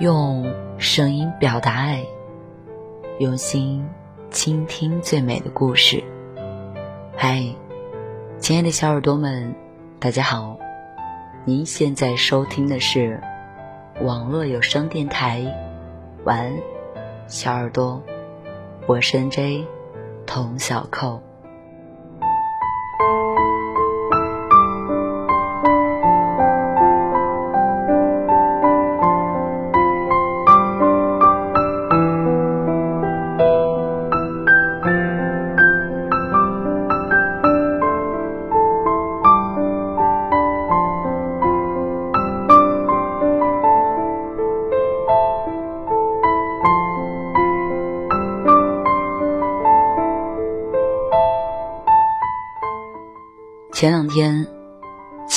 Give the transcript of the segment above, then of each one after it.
用声音表达爱，用心倾听最美的故事。嗨，亲爱的小耳朵们，大家好！您现在收听的是网络有声电台。晚安，小耳朵，我是 J 童小扣。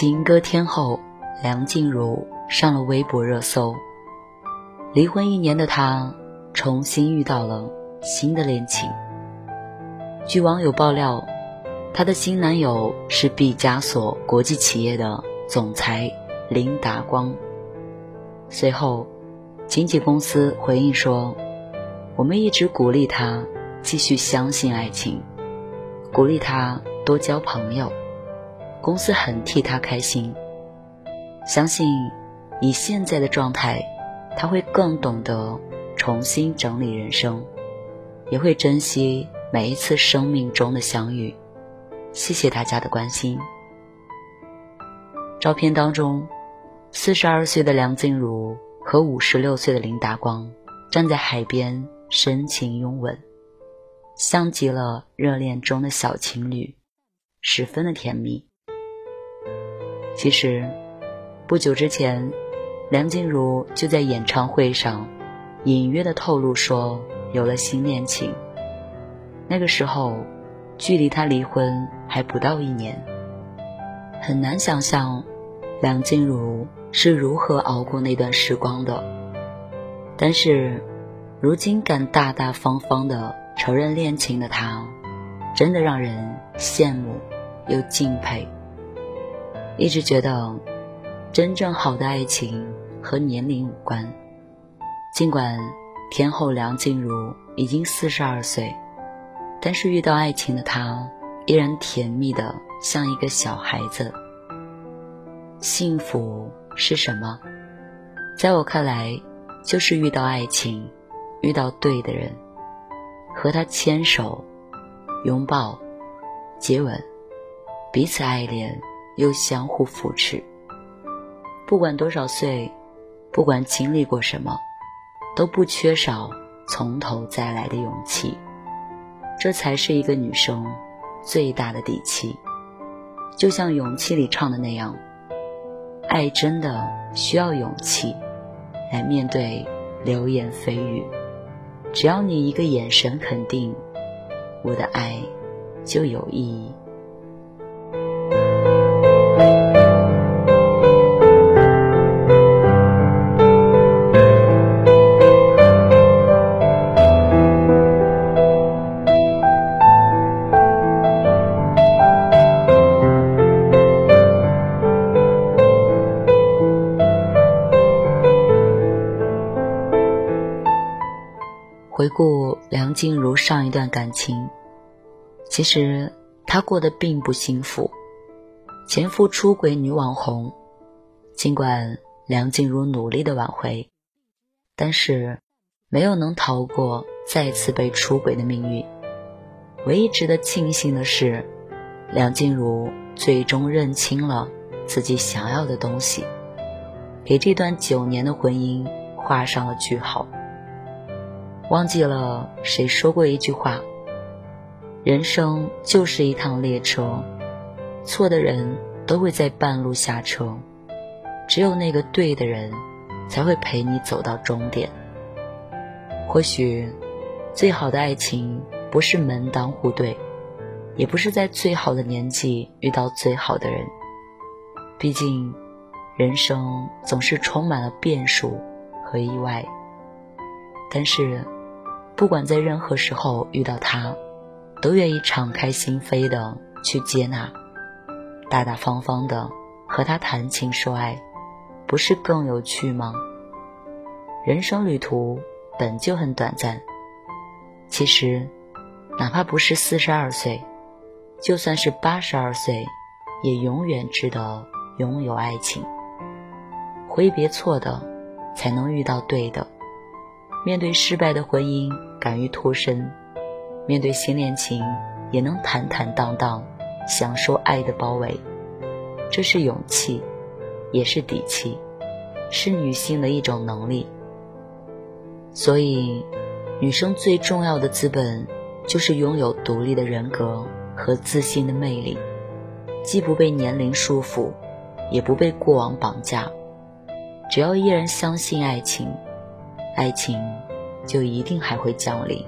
情歌天后梁静茹上了微博热搜。离婚一年的她，重新遇到了新的恋情。据网友爆料，她的新男友是毕加索国际企业的总裁林达光。随后，经纪公司回应说：“我们一直鼓励他继续相信爱情，鼓励他多交朋友。”公司很替他开心，相信以现在的状态，他会更懂得重新整理人生，也会珍惜每一次生命中的相遇。谢谢大家的关心。照片当中，四十二岁的梁静茹和五十六岁的林达光站在海边深情拥吻，像极了热恋中的小情侣，十分的甜蜜。其实，不久之前，梁静茹就在演唱会上隐约的透露说有了新恋情。那个时候，距离她离婚还不到一年。很难想象，梁静茹是如何熬过那段时光的。但是，如今敢大大方方的承认恋情的她，真的让人羡慕又敬佩。一直觉得，真正好的爱情和年龄无关。尽管天后梁静茹已经四十二岁，但是遇到爱情的她依然甜蜜的像一个小孩子。幸福是什么？在我看来，就是遇到爱情，遇到对的人，和他牵手、拥抱、接吻，彼此爱恋。又相互扶持。不管多少岁，不管经历过什么，都不缺少从头再来的勇气。这才是一个女生最大的底气。就像《勇气》里唱的那样，爱真的需要勇气来面对流言蜚语。只要你一个眼神肯定，我的爱就有意义。回顾梁静茹上一段感情，其实她过得并不幸福。前夫出轨女网红，尽管梁静茹努力的挽回，但是没有能逃过再次被出轨的命运。唯一值得庆幸的是，梁静茹最终认清了自己想要的东西，给这段九年的婚姻画上了句号。忘记了谁说过一句话：“人生就是一趟列车，错的人都会在半路下车，只有那个对的人，才会陪你走到终点。”或许，最好的爱情不是门当户对，也不是在最好的年纪遇到最好的人。毕竟，人生总是充满了变数和意外。但是，不管在任何时候遇到他，都愿意敞开心扉的去接纳，大大方方的和他谈情说爱，不是更有趣吗？人生旅途本就很短暂，其实，哪怕不是四十二岁，就算是八十二岁，也永远值得拥有爱情。挥别错的，才能遇到对的。面对失败的婚姻，敢于脱身；面对新恋情，也能坦坦荡荡，享受爱的包围。这是勇气，也是底气，是女性的一种能力。所以，女生最重要的资本，就是拥有独立的人格和自信的魅力，既不被年龄束缚，也不被过往绑架。只要依然相信爱情。爱情，就一定还会降临。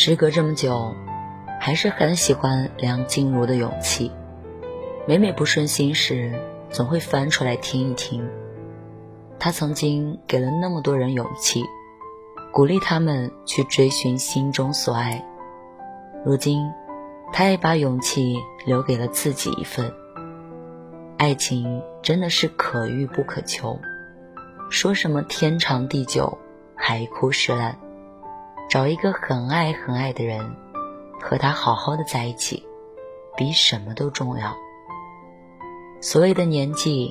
时隔这么久，还是很喜欢梁静茹的勇气。每每不顺心时，总会翻出来听一听。她曾经给了那么多人勇气，鼓励他们去追寻心中所爱。如今，她也把勇气留给了自己一份。爱情真的是可遇不可求，说什么天长地久，海枯石烂。找一个很爱很爱的人，和他好好的在一起，比什么都重要。所谓的年纪、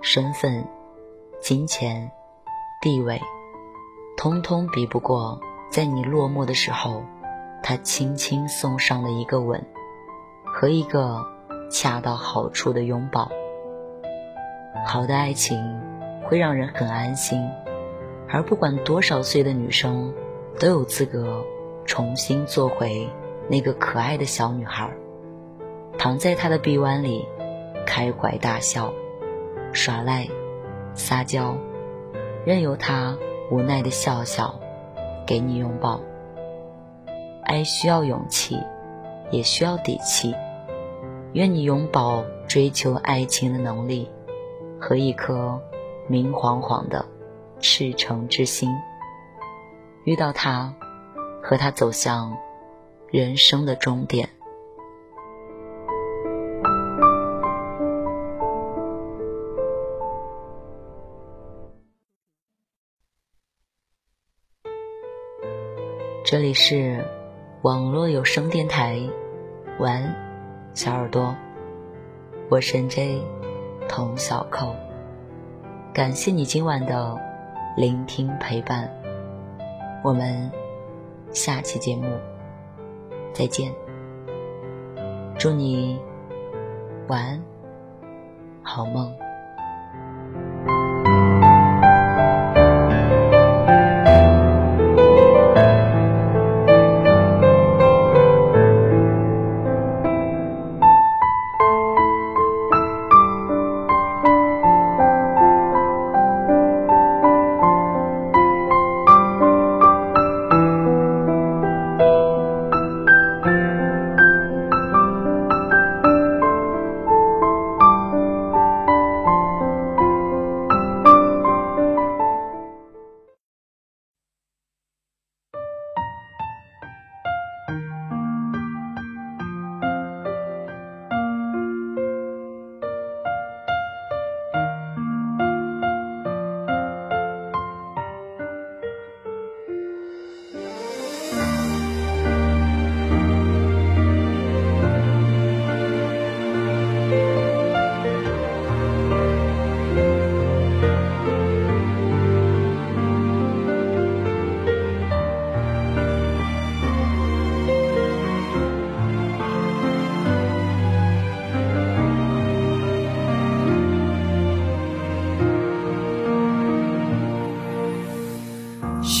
身份、金钱、地位，通通比不过在你落寞的时候，他轻轻送上的一个吻，和一个恰到好处的拥抱。好的爱情会让人很安心，而不管多少岁的女生。都有资格重新做回那个可爱的小女孩，躺在他的臂弯里，开怀大笑，耍赖，撒娇，任由他无奈的笑笑，给你拥抱。爱需要勇气，也需要底气。愿你永葆追求爱情的能力，和一颗明晃晃的赤诚之心。遇到他，和他走向人生的终点。这里是网络有声电台，晚安，小耳朵，我是 J 童小扣，感谢你今晚的聆听陪伴。我们下期节目再见，祝你晚安，好梦。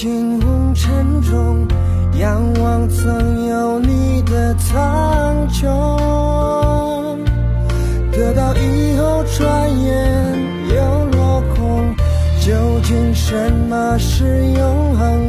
情红尘中仰望曾有你的苍穹，得到以后转眼又落空。究竟什么是永恒？